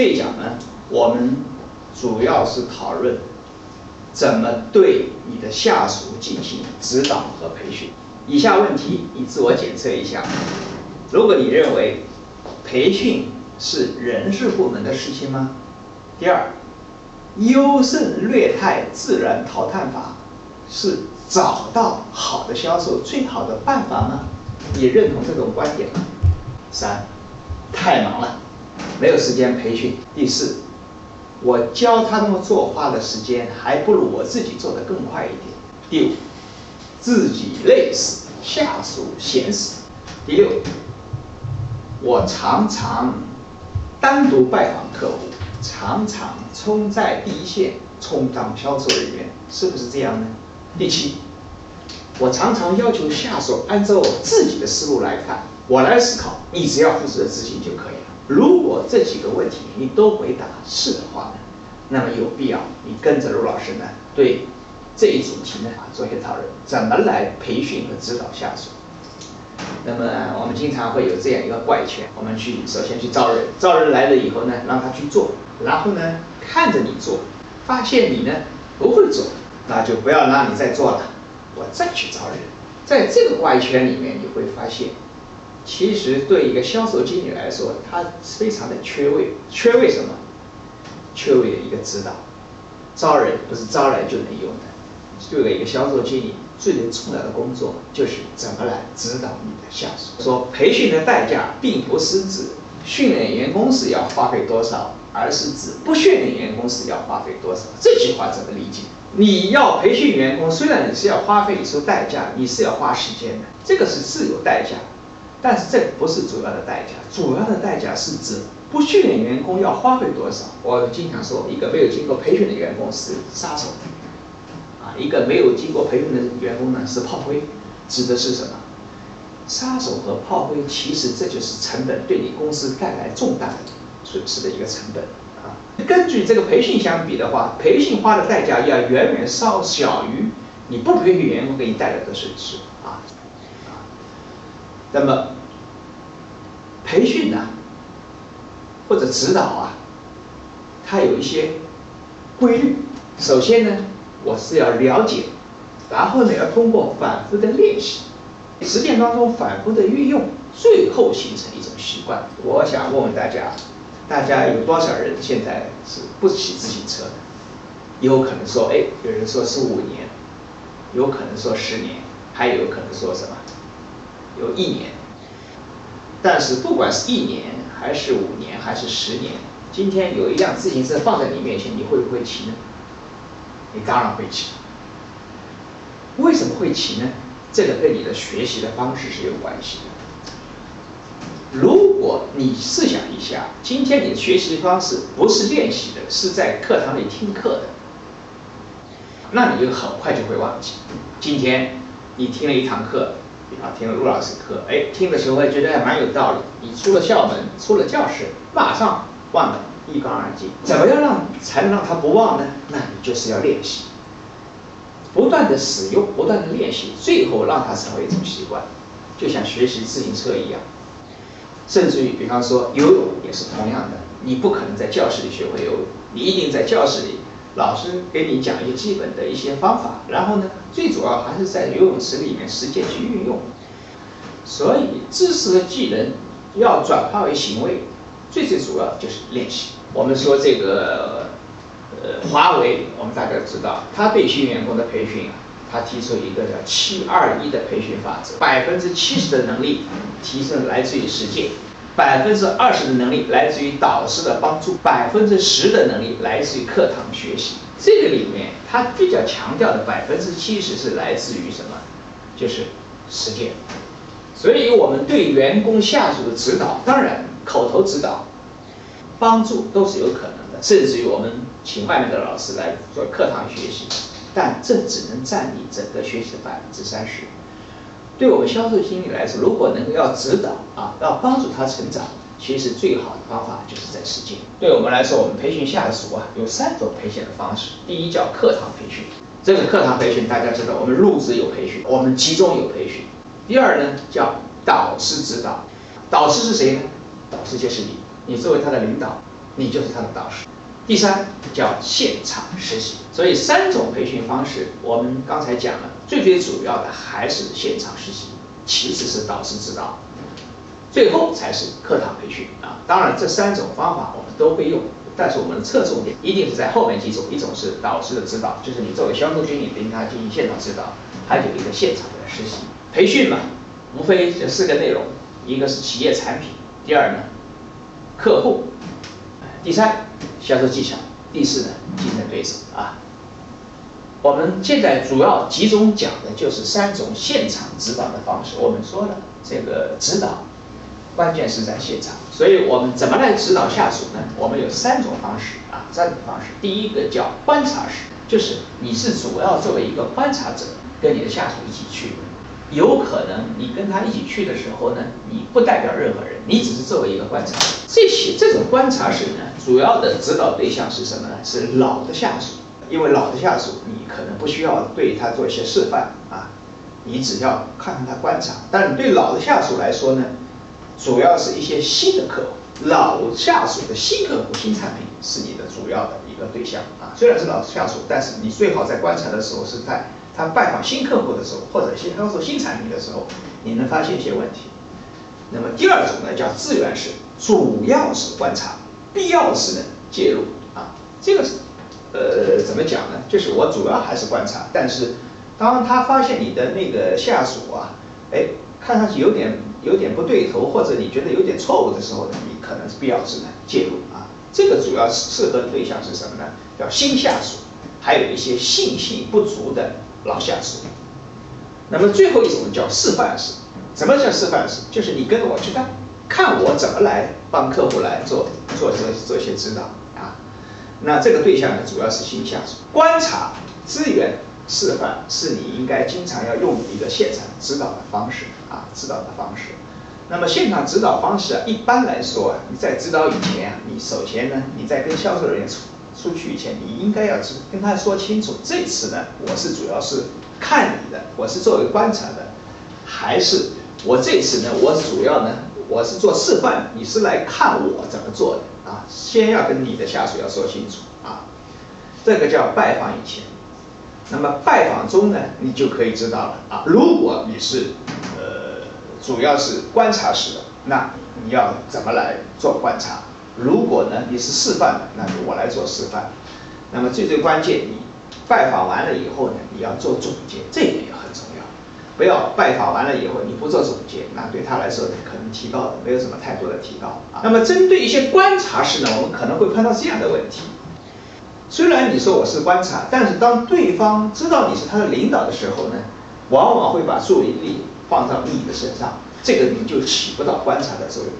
这一讲呢，我们主要是讨论怎么对你的下属进行指导和培训。以下问题你自我检测一下：如果你认为培训是人事部门的事情吗？第二，优胜劣汰自然淘汰法是找到好的销售最好的办法吗？你认同这种观点吗？三，太忙了，没有时间培训。第四，我教他们做花的时间，还不如我自己做的更快一点。第五，自己累死，下属闲死。第六，我常常单独拜访客户，常常冲在第一线充当销售人员，是不是这样呢？第七，我常常要求下属按照我自己的思路来看。我来思考，你只要负责执行就可以了。如果这几个问题你都回答是的话呢，那么有必要你跟着陆老师呢，对这一主题呢做一些讨论，怎么来培训和指导下属。那么我们经常会有这样一个怪圈，我们去首先去招人，招人来了以后呢，让他去做，然后呢看着你做，发现你呢不会做，那就不要让你再做了，我再去招人。在这个怪圈里面，你会发现。其实对一个销售经理来说，他非常的缺位，缺位什么？缺位的一个指导。招人不是招来就能用的。对为一个销售经理，最最重要的工作就是怎么来指导你的下属。说培训的代价，并不是指训练员工时要花费多少，而是指不训练员工时要花费多少。这句话怎么理解？你要培训员工，虽然你是要花费一出代价，你是要花时间的，这个是自有代价。但是这不是主要的代价，主要的代价是指不训练员工要花费多少。我经常说，一个没有经过培训的员工是杀手，啊，一个没有经过培训的员工呢是炮灰，指的是什么？杀手和炮灰，其实这就是成本，对你公司带来重大的损失的一个成本啊。根据这个培训相比的话，培训花的代价要远远稍小于你不培训员工给你带来的损失。那么，培训呢，或者指导啊，它有一些规律。首先呢，我是要了解，然后呢，要通过反复的练习，实践当中反复的运用，最后形成一种习惯。我想问问大家，大家有多少人现在是不骑自行车的？有可能说，哎，有人说是五年，有可能说十年，还有可能说什么？有一年，但是不管是一年还是五年还是十年，今天有一辆自行车放在你面前，你会不会骑呢？你当然会骑。为什么会骑呢？这个跟你的学习的方式是有关系的。如果你试想一下，今天你的学习方式不是练习的，是在课堂里听课的，那你就很快就会忘记。今天你听了一堂课。啊，听了陆老师课，哎，听的时候还觉得还蛮有道理。你出了校门，出了教室，马上忘得，一干二净。怎么样让才能让他不忘呢？那你就是要练习，不断的使用，不断的练习，最后让它成为一种习惯，就像学习自行车一样。甚至于，比方说游泳也是同样的，你不可能在教室里学会游泳，你一定在教室里。老师给你讲一些基本的一些方法，然后呢，最主要还是在游泳池里面实践去运用。所以知识和技能要转化为行为，最最主要就是练习。我们说这个，呃，华为，我们大家知道，他对新员工的培训啊，他提出一个叫“七二一”的培训法则，百分之七十的能力提升来自于实践。百分之二十的能力来自于导师的帮助，百分之十的能力来自于课堂学习。这个里面，他比较强调的百分之七十是来自于什么？就是实践。所以，我们对员工下属的指导，当然口头指导、帮助都是有可能的，甚至于我们请外面的老师来做课堂学习，但这只能占你整个学习的百分之三十。对我们销售经理来说，如果能够要指导啊，要帮助他成长，其实最好的方法就是在实践。对我们来说，我们培训下属啊，有三种培训的方式。第一叫课堂培训，这个课堂培训大家知道，我们入职有培训，我们集中有培训。第二呢叫导师指导，导师是谁呢？导师就是你，你作为他的领导，你就是他的导师。第三叫现场实习，所以三种培训方式，我们刚才讲了，最最主要的还是现场实习，其次是导师指导，最后才是课堂培训啊。当然，这三种方法我们都会用，但是我们的侧重点一定是在后面几种，一种是导师的指导，就是你作为销售经理对他进行现场指导，还有一个现场的实习培训嘛，无非这四个内容，一个是企业产品，第二呢，客户，第三。销售技巧，第四呢，竞争对手啊。我们现在主要集中讲的就是三种现场指导的方式。我们说了，这个指导关键是在现场，所以我们怎么来指导下属呢？我们有三种方式啊，三种方式。第一个叫观察式，就是你是主要作为一个观察者，跟你的下属一起去。有可能你跟他一起去的时候呢，你不代表任何人，你只是作为一个观察者。这些这种观察式呢，主要的指导对象是什么呢？是老的下属，因为老的下属你可能不需要对他做一些示范啊，你只要看看他观察。但对老的下属来说呢，主要是一些新的客户，老下属的新客户、新产品是你的主要的一个对象啊。虽然是老下属，但是你最好在观察的时候是在。他拜访新客户的时候，或者新销售新产品的时候，你能发现一些问题。那么第二种呢，叫自愿式，主要是观察，必要时呢介入啊。这个是呃怎么讲呢？就是我主要还是观察，但是当他发现你的那个下属啊，哎，看上去有点有点不对头，或者你觉得有点错误的时候呢，你可能是必要时呢介入啊。这个主要是适合的对象是什么呢？叫新下属，还有一些信心不足的。老下属，那么最后一种叫示范式。什么叫示范式？就是你跟着我去干，看我怎么来帮客户来做做做做些指导啊。那这个对象呢，主要是新下属。观察、资源、示范是你应该经常要用的一个现场指导的方式啊，指导的方式。那么现场指导方式啊，一般来说啊，你在指导以前啊，你首先呢，你在跟销售人员出。出去以前，你应该要跟跟他说清楚。这次呢，我是主要是看你的，我是作为观察的，还是我这次呢，我主要呢，我是做示范，你是来看我怎么做的啊？先要跟你的下属要说清楚啊。这个叫拜访以前，那么拜访中呢，你就可以知道了啊。如果你是呃主要是观察式的，那你要怎么来做观察？如果呢你是示范的，那就我来做示范。那么最最关键，你拜访完了以后呢，你要做总结，这一点也很重要。不要拜访完了以后你不做总结，那对他来说，可能提高的没有什么太多的提高啊。那么针对一些观察式呢，我们可能会碰到这样的问题。虽然你说我是观察，但是当对方知道你是他的领导的时候呢，往往会把注意力放到你的身上，这个你就起不到观察的作用。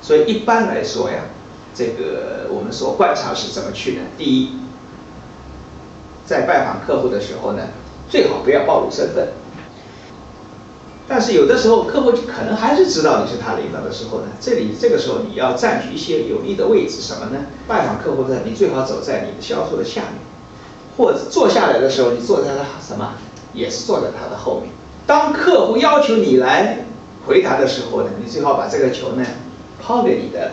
所以一般来说呀。这个我们说观察是怎么去呢？第一，在拜访客户的时候呢，最好不要暴露身份。但是有的时候客户可能还是知道你是他领导的时候呢，这里这个时候你要占据一些有利的位置，什么呢？拜访客户的你最好走在你的销售的下面，或者坐下来的时候你坐在他什么，也是坐在他的后面。当客户要求你来回答的时候呢，你最好把这个球呢抛给你的。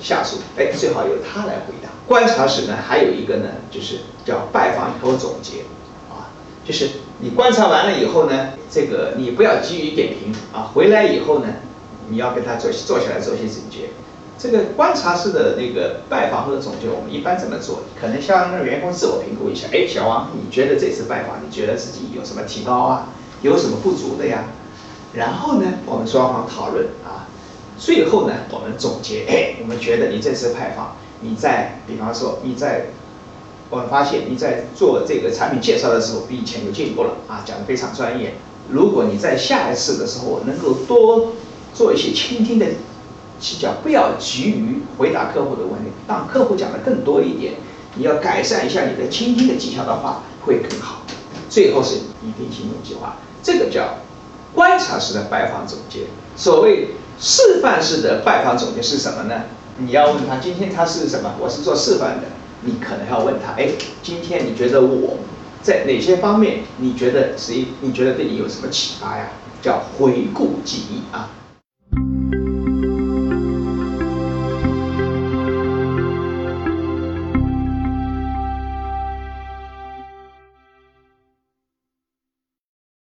下属，哎，最好由他来回答。观察时呢，还有一个呢，就是叫拜访以后总结，啊，就是你观察完了以后呢，这个你不要急于点评啊，回来以后呢，你要跟他做坐下来做一些总结。这个观察式的那个拜访或者总结，我们一般怎么做？可能向那个员工自我评估一下，哎，小王，你觉得这次拜访，你觉得自己有什么提高啊？有什么不足的呀？然后呢，我们双方讨论啊。最后呢，我们总结，哎，我们觉得你这次拜访，你在，比方说你在，我们发现你在做这个产品介绍的时候，比以前有进步了啊，讲的非常专业。如果你在下一次的时候能够多做一些倾听的技巧，不要急于回答客户的问题，让客户讲的更多一点，你要改善一下你的倾听的技巧的话，会更好。最后是拟定行动计划，这个叫观察式的拜访总结，所谓。示范式的拜访总结是什么呢？你要问他今天他是什么？我是做示范的。你可能要问他，哎，今天你觉得我在哪些方面？你觉得谁？你觉得对你有什么启发呀？叫回顾记忆啊。